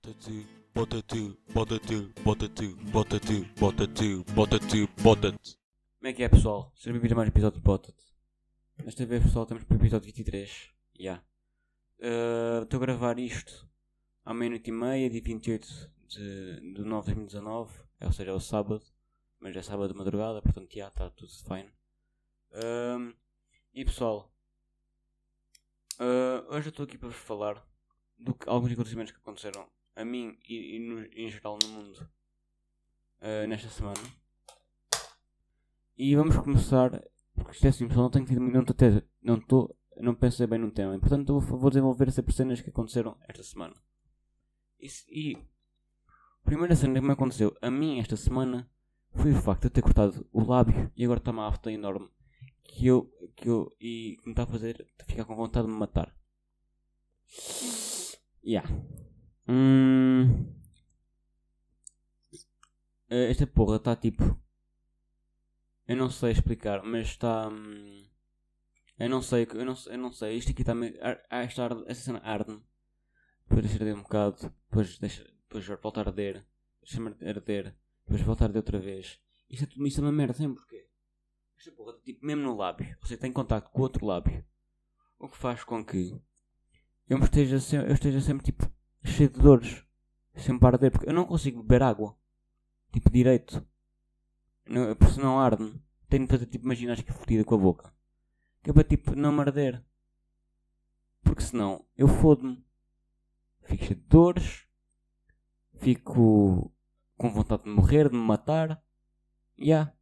Bota tu, bota tu, bota tu, bota tu, bota tu, bota tu, bota tu, bota tu. Como é que é pessoal? Sejam bem-vindos a mais um episódio de Bota-te. Desta vez pessoal estamos para o episódio 23. Já. Eh, Estou a gravar isto à meia-noite e meia, dia 28 de, de 9 de 2019. É, ou seja, é o sábado. Mas é sábado de madrugada, portanto já está tudo fine. Ahm, e pessoal, eh, hoje eu estou aqui para vos falar de alguns acontecimentos que aconteceram a mim e, e no- em geral no mundo eh, nesta semana. E vamos começar, porque isto é assim, pessoal, não tenho tido, não estou, a ter- não estou, não pensei bem num tema, portanto eu vou, desenvolver sempre cenas que aconteceram esta semana. E, e a primeira cena que me aconteceu a mim esta semana foi o facto de eu ter cortado o lábio e agora está uma afta enorme que eu, que eu, e que me está a fazer ficar com vontade de me matar. Yeah. Hum, Eh, esta porra está tipo. Eu não sei explicar, mas está. hum, eu não sei, eu não, eu não sei. Isto aqui está meio. ar- ah, Esta, arde- esta cena arde-me. Depois deixa arder um bocado. Depois, deixa, depois volta a arder. Deixa-me arder. Depois volta a arder outra vez. Isto é, tudo- isto é uma merda, sempre porquê? Esta porra está tipo mesmo no lábio. Ou seja, tem contacto com o outro lábio. O que faz com que eu esteja, eu esteja sempre tipo cheio de dores. Sempre a arder. Porque eu não consigo beber água. Tipo direito. Não, porque senão arde-me. Tenho de fazer tipo uma ginástica fodida com a boca. Que é para tipo não me arder. Porque senão eu fodo-me. Fico cheio de dores. Fico com vontade de morrer, de me matar. E yeah.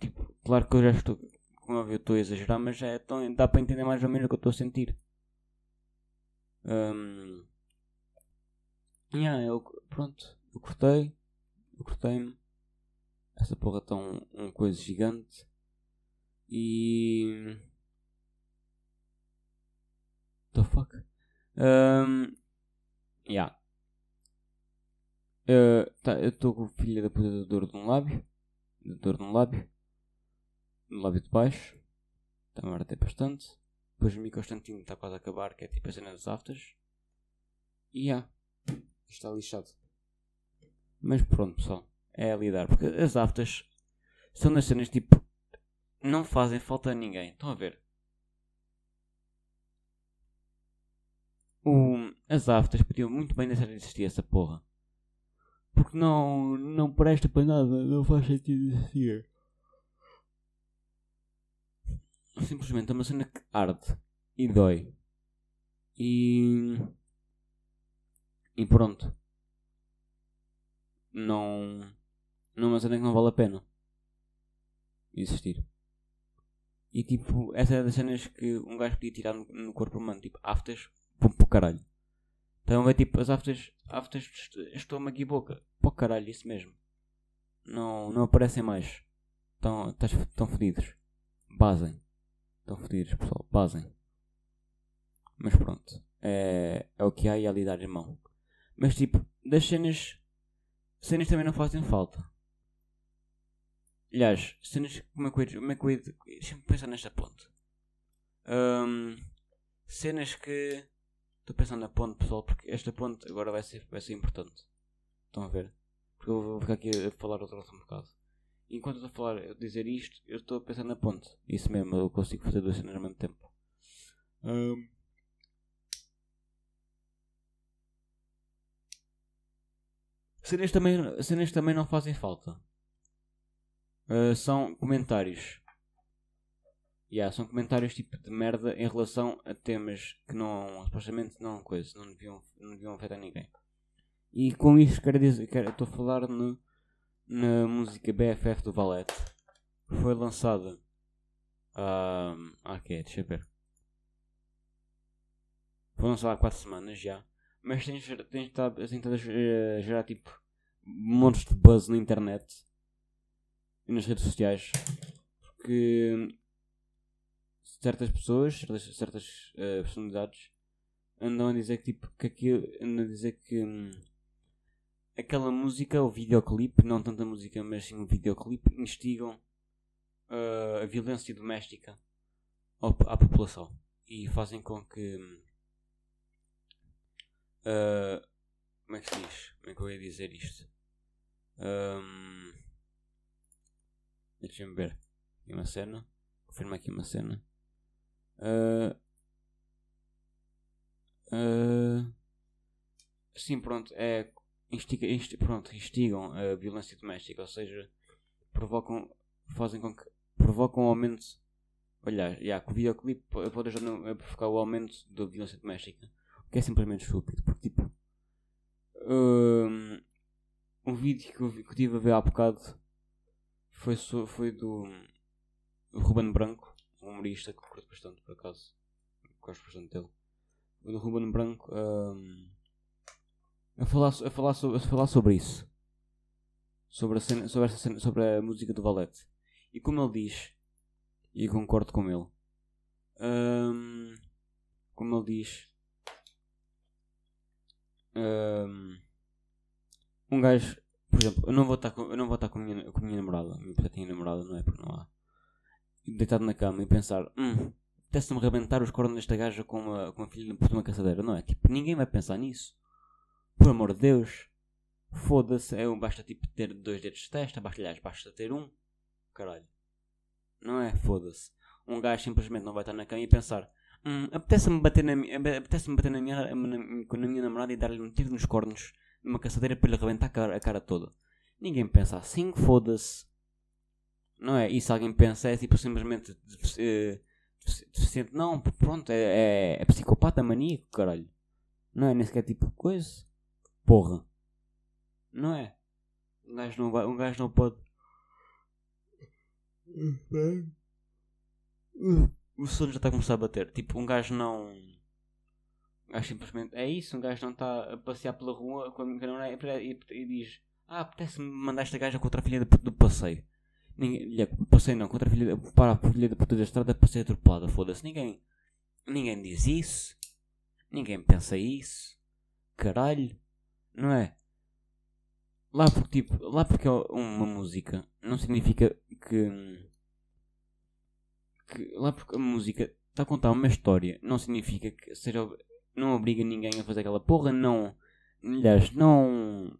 Tipo, claro que eu já estou. Como eu estou a exagerar, mas é, tão, dá para entender mais ou menos o que eu estou a sentir. Hum, yeah, eu, pronto, eu cortei. Eu cortei-me. Essa porra está um, um coisa gigante. E. The fuck? Um, yeah. Uh, tá, eu estou com filha da puta da dor de um lábio. Da dor de um lábio. No lábio de baixo. Está-me a arder bastante. Depois o microstantinho está quase a acabar, que é tipo a cena das aftas. E yeah. Está lixado. Mas pronto, pessoal. É a lidar. Porque as aftas são das cenas tipo. Não fazem falta a ninguém. Estão a ver? O, as aftas podiam muito bem deixar de existir essa porra. Porque não, não presta para nada. Não faz sentido existir. Simplesmente é uma cena que arde. E dói. E. E pronto não. Não é cena que não vale a pena existir. E tipo, essa é das cenas que um gajo podia tirar no, no corpo humano, tipo, aftas, pum para o caralho. Então é tipo, as aftas, aftas de est- estômago e boca, para o caralho, isso mesmo. Não, não aparecem mais. Estão, estão fodidos. Basem. Estão fodidos, pessoal, basem. Mas pronto, é, é o que há e há de dar irmão. Mas tipo, das cenas cenas também não fazem falta. Aliás, cenas. Como é que eu como é que eu Deixa-me pensar nesta ponte. Ahm, cenas que. Estou pensando na ponte, pessoal, porque esta ponte agora vai ser, vai ser importante. Estão a ver? Porque eu vou ficar aqui a falar outra um bocado. Enquanto estou a falar, a dizer isto, eu estou a pensar na ponte. Isso mesmo, eu consigo fazer duas cenas ao mesmo tempo. Ahm, Cenas também, cenas também não fazem falta. Uh, são comentários. Yeah, são comentários tipo de merda em relação a temas que não, supostamente não coisa, não deviam, não deviam afetar ninguém. E com isto quero dizer, quero, estou a falar no, na música BFF do Valete. Foi lançada há. ah, que deixa eu ver. Foi lançada há 4 semanas já. Mas tem estado a ger- a gerar tipo montes de buzz na internet e nas redes sociais. Porque certas pessoas, certas, certas eh, personalidades andam a dizer que tipo que aquilo andam a dizer que hum, aquela música, o videoclipe, não tanto a música, mas sim o videoclipe, instigam eh, a violência doméstica à população e fazem com que hum, uh, Como é que se diz? Como é que eu ia dizer isto? Um, Deixa-me ver. Aqui uma cena. Confirma aqui uma cena. Uh, uh, sim, pronto. É, instiga, insti, pronto, instigam a violência doméstica. Ou seja, provocam. Fazem com que. Provocam o aumento. Olha, já, que o videoclipe pode ajudar a provocar o aumento da violência doméstica. O que é simplesmente estúpido. Um, vídeo que eu, tive a ver há bocado foi, foi do, do Ruben Branco, um humorista que eu curto bastante por acaso. Gosto bastante dele. Do Ruben Branco um, a, falar, a, falar sobre, a falar sobre isso. Sobre a, cena, sobre, cena, sobre a música do Valete. E como ele diz, e concordo com ele, um, como ele diz, um, um gajo, por exemplo, eu não vou estar com, eu não vou estar com, a minha, com a minha namorada, porque tenho namorada, não é? Porque não há. Deitado na cama e pensar, hum, apetece-me arrebentar os cornos desta gaja com uma, com uma filha de uma caçadeira, não é? Tipo, ninguém vai pensar nisso. Por amor de Deus. Foda-se, é, basta tipo ter dois dedos de testa, basta, aliás, basta ter um. Caralho. Não é? Foda-se. Um gajo simplesmente não vai estar na cama e pensar, apetece-me bater na, apetece bater na minha, na, minha namorada e dar-lhe um tiro nos cornos numa caçadeira para lhe arrebentar a cara, a cara toda. Ninguém pensa assim, foda-se. Não é? E se alguém pensa é tipo simplesmente uh, deficiente. Não, pronto, é, é, é psicopata maníaco, caralho. Não é nem sequer tipo coisa. Porra. Não é? Um gajo não, vai, um gajo não pode. O sono já está a começar a bater. Tipo, um gajo não Acho simplesmente é isso, um gajo não está a passear pela rua com a namorada e, e, diz Ah, apetece-me mandar esta gaja contra a filha do, do passeio. Ninguém, passeio não, contra a filha para a filha da puta da estrada para ser atropelada, foda-se. Ninguém, ninguém diz isso. Ninguém pensa isso. Caralho. Não é? Lá porque, tipo, lá porque é uma música não significa que, lá porque a música está a contar uma história não significa que seja não obriga ninguém a fazer aquela porra, não. Aliás, não.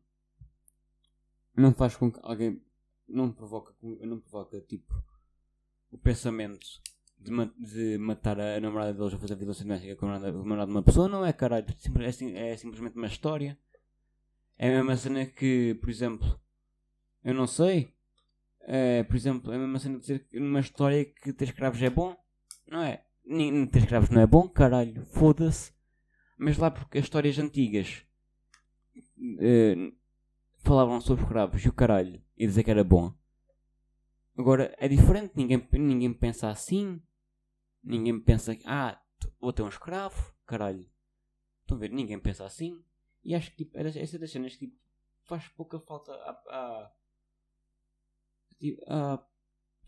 Não faz com que alguém. Não provoca, não provoca tipo. O pensamento de, ma de matar a namorada deles a fazer violência doméstica com a namorada de uma pessoa, não é caralho. É, é simplesmente uma história. É a mesma cena que, por exemplo. Eu não sei. É, por exemplo, é a mesma cena de dizer numa história que ter escravos é bom. Não é? Ter escravos não é bom, caralho. Foda-se mas lá porque as histórias antigas uh, falavam sobre escravos e o caralho e dizer que era bom. Agora é diferente, ninguém, ninguém pensa assim. Ninguém pensa que, ah, vou ter um escravo, caralho. Estão a ver? Ninguém pensa assim. E acho que tipo, essa das cenas que tipo, faz pouca falta a, a, a,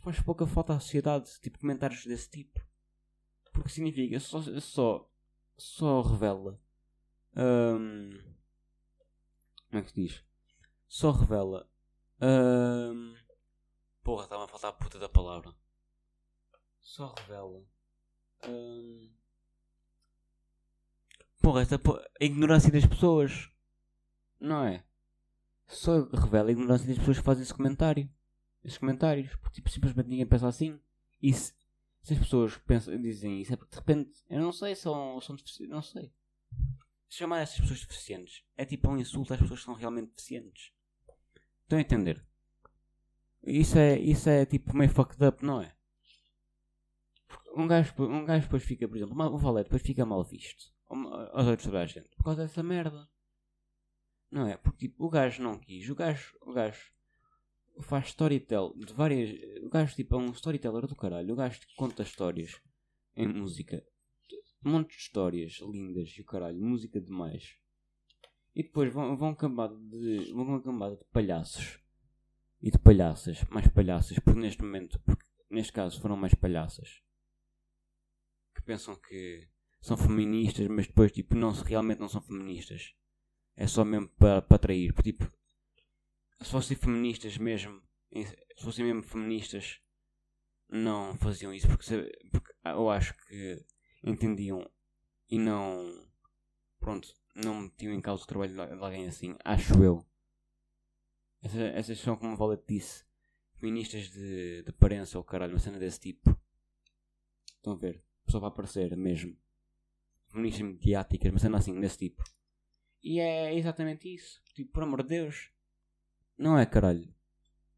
faz pouca falta à sociedade, tipo comentários desse tipo. Porque significa só, só só revela. Um, como é que se diz? Só revela. Um, porra, estava a faltar a puta da palavra. Só revela. Um, porra, esta porra, a ignorância das pessoas. Não é? Só revela a ignorância das pessoas que fazem esse comentário. Esses comentários. Porque tipo, simplesmente ninguém pensa assim. E se, se as pessoas pensam, dizem isso é porque de repente, eu não sei, são, são deficientes, não sei. Chamar essas pessoas deficientes é tipo um insulto às pessoas que são realmente deficientes. Estão a entender? Isso é, isso é tipo meio fucked up, não é? Um gajo, um gajo depois fica, por exemplo, o valete depois fica mal visto aos olhos toda a gente por causa dessa merda. Não é? Porque tipo, o gajo não quis, o gajo, o gajo faz storytell de várias. O gajo tipo, é um storyteller do caralho. O gajo conta histórias em música. Um monte de histórias lindas e o caralho. Música demais. E depois vão, vão cambada de. vão uma de palhaços. E de palhaças. Mais palhaças. Porque neste momento. Porque neste caso foram mais palhaças. Que pensam que são feministas, mas depois tipo não realmente não são feministas. É só mesmo para, atrair. Tipo se fossem feministas mesmo, se fossem mesmo feministas, não faziam isso porque, porque eu acho que entendiam e não. Pronto, não metiam em causa o trabalho de alguém assim, acho eu. Essa, essas são, como o Valete disse, feministas de, de aparência ou caralho, uma cena desse tipo. Estão a ver? Só para aparecer mesmo. Feministas mediáticas, uma cena assim, desse tipo. E é exatamente isso. Tipo, por amor de Deus. Não é caralho.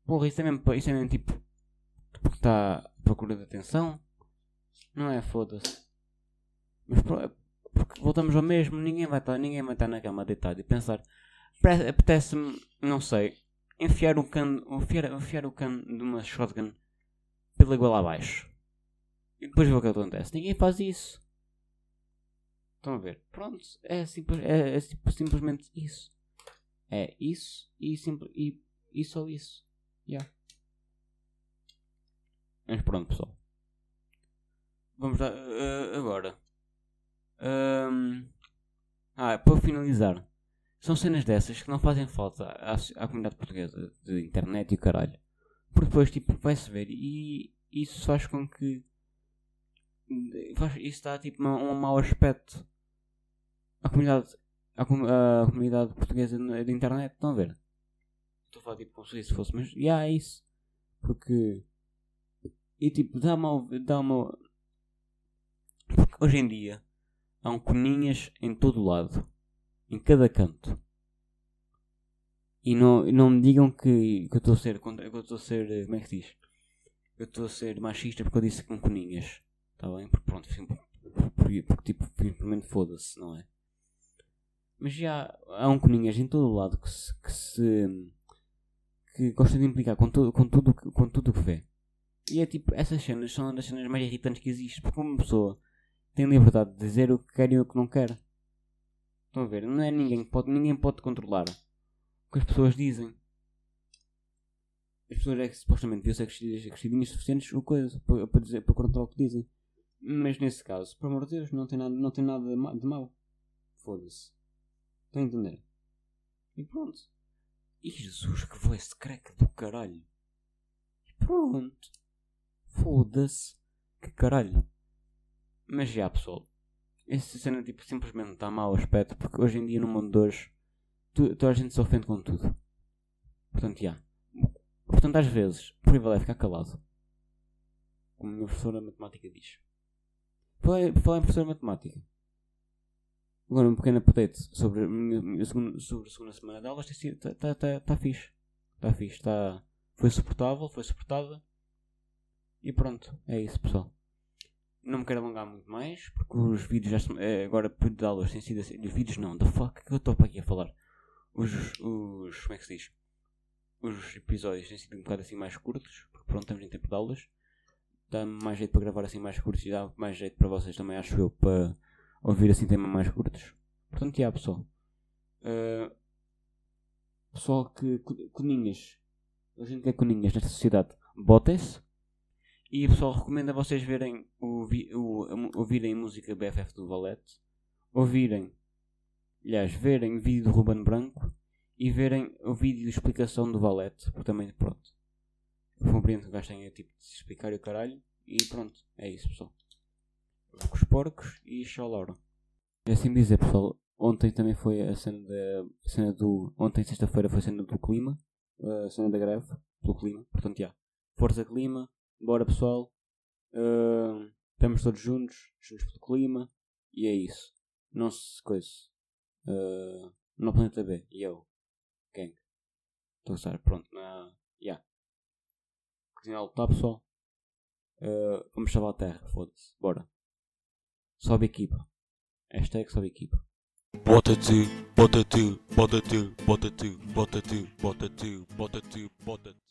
Porra, isso é mesmo, isso é mesmo tipo. Porque está à procura de atenção. Não é? Foda-se. Mas pro- porque voltamos ao mesmo, ninguém vai estar, ninguém vai estar na cama deitado e pensar. "Apete- Apetece-me, não sei, enfiar o cano, enfiar, enfiar o cano de uma shotgun pela goela abaixo. E depois ver o que acontece. Ninguém faz isso. Estão a ver? Pronto, é, simples, é, é sim- simplesmente isso. É isso e, simple, e, e só isso. Yeah. Mas pronto, pessoal. Vamos lá, eh, agora. Ahm, ah, para finalizar. São cenas dessas que não fazem falta à, à comunidade portuguesa de internet e o caralho. Porque depois, tipo, vai-se ver e isso faz com que. Faz, isso dá, tipo, uma- um mau aspecto à comunidade, à, com- à comunidade portuguesa de internet. Estão a ver? Estou a falar, tipo, como se isso fosse, mas, já, é isso. Porque. E, tipo, dá uma. Dá uma porque hoje em dia há um coninhas em todo lado, em cada canto. E não, não me digam que, que eu estou a ser contra, que eu estou a ser, como é que se diz? Eu estou a ser machista porque eu disse com coninhas. Está bem? Porque pronto, sim, porque, porque tipo, simplesmente foda-se, não é? Mas já há um coninhas em todo o lado que se, que se que gosta de implicar com, tudo com tudo com tudo o que vê. E é tipo, essas cenas são das cenas mais irritantes que existem, porque uma pessoa tem liberdade de dizer o que quer e o que não quer. Estão a ver? Não é ninguém que pode, ninguém pode controlar o que as pessoas dizem. As pessoas é que supostamente deviam ser crescidinhas, suficientes o coisa, para, para, dizer, para controlar o que dizem. Mas nesse caso, por amor de Deus, não tem nada, não tem nada de mau. Foda-se. Estão a entender? E pronto. E Jesus, que voice crack do caralho. E pronto. Foda-se. Que caralho. Mas já, pessoal. Essa cena tipo, simplesmente dá mau aspecto porque hoje em dia no mundo de hoje toda a gente se ofende com tudo. Portanto, já. Portanto, às vezes, o preferível é ficar calado. Como a minha professora de matemática diz. Por falar em professora de matemática. Agora um pequeno update sobre a segunda, sobre a segunda semana de aulas. Está tá, tá, tá fixe. Está fixe. Tá, foi suportável, foi suportada. E pronto, é isso pessoal. Não me quero alongar muito mais, porque os vídeos já é, agora período de aulas têm sido assim. Os vídeos não, the fuck que eu estou para aqui a falar. Os, os. como é que se diz? Os episódios têm sido um bocado assim mais curtos, porque pronto, estamos em tempo de aulas. Dá-me mais jeito para gravar assim mais curtos e dá mais jeito para vocês também, acho eu, para ouvir assim temas mais curtos. Portanto, já pessoal. Uh, pessoal que. co- Coninhas. A gente quer coninhas nesta sociedade. Botem-se. E pessoal, recomendo a vocês verem o, o, a ouvirem a música BFF do Valete, ouvirem, aliás, verem o vídeo do Ruben Branco e verem o vídeo de explicação do Valete, porque também, pronto, compreendo que o gajo tenha tipo de explicar o caralho, e pronto, é isso pessoal. Os porcos e Laura. É assim dizer pessoal, ontem também foi a cena da a cena do, ontem sexta-feira foi a cena do clima, a cena da greve, pelo clima, portanto já, força clima, Bora pessoal. Ah, estamos todos juntos, juntos pelo clima. E é isso. Não se coisa. Uh, no planeta B. E eu. Gang. Estou a estar pronto. Na. Ya. Cozinhar lutar pessoal. Ah, vamos salvar a terra. Foda-se. Bora. Sobe equipa. Hashtag sobe equipa. Bota tu, bota tu, bota tu, bota tu, bota tu, bota tu, bota tu, bota tu.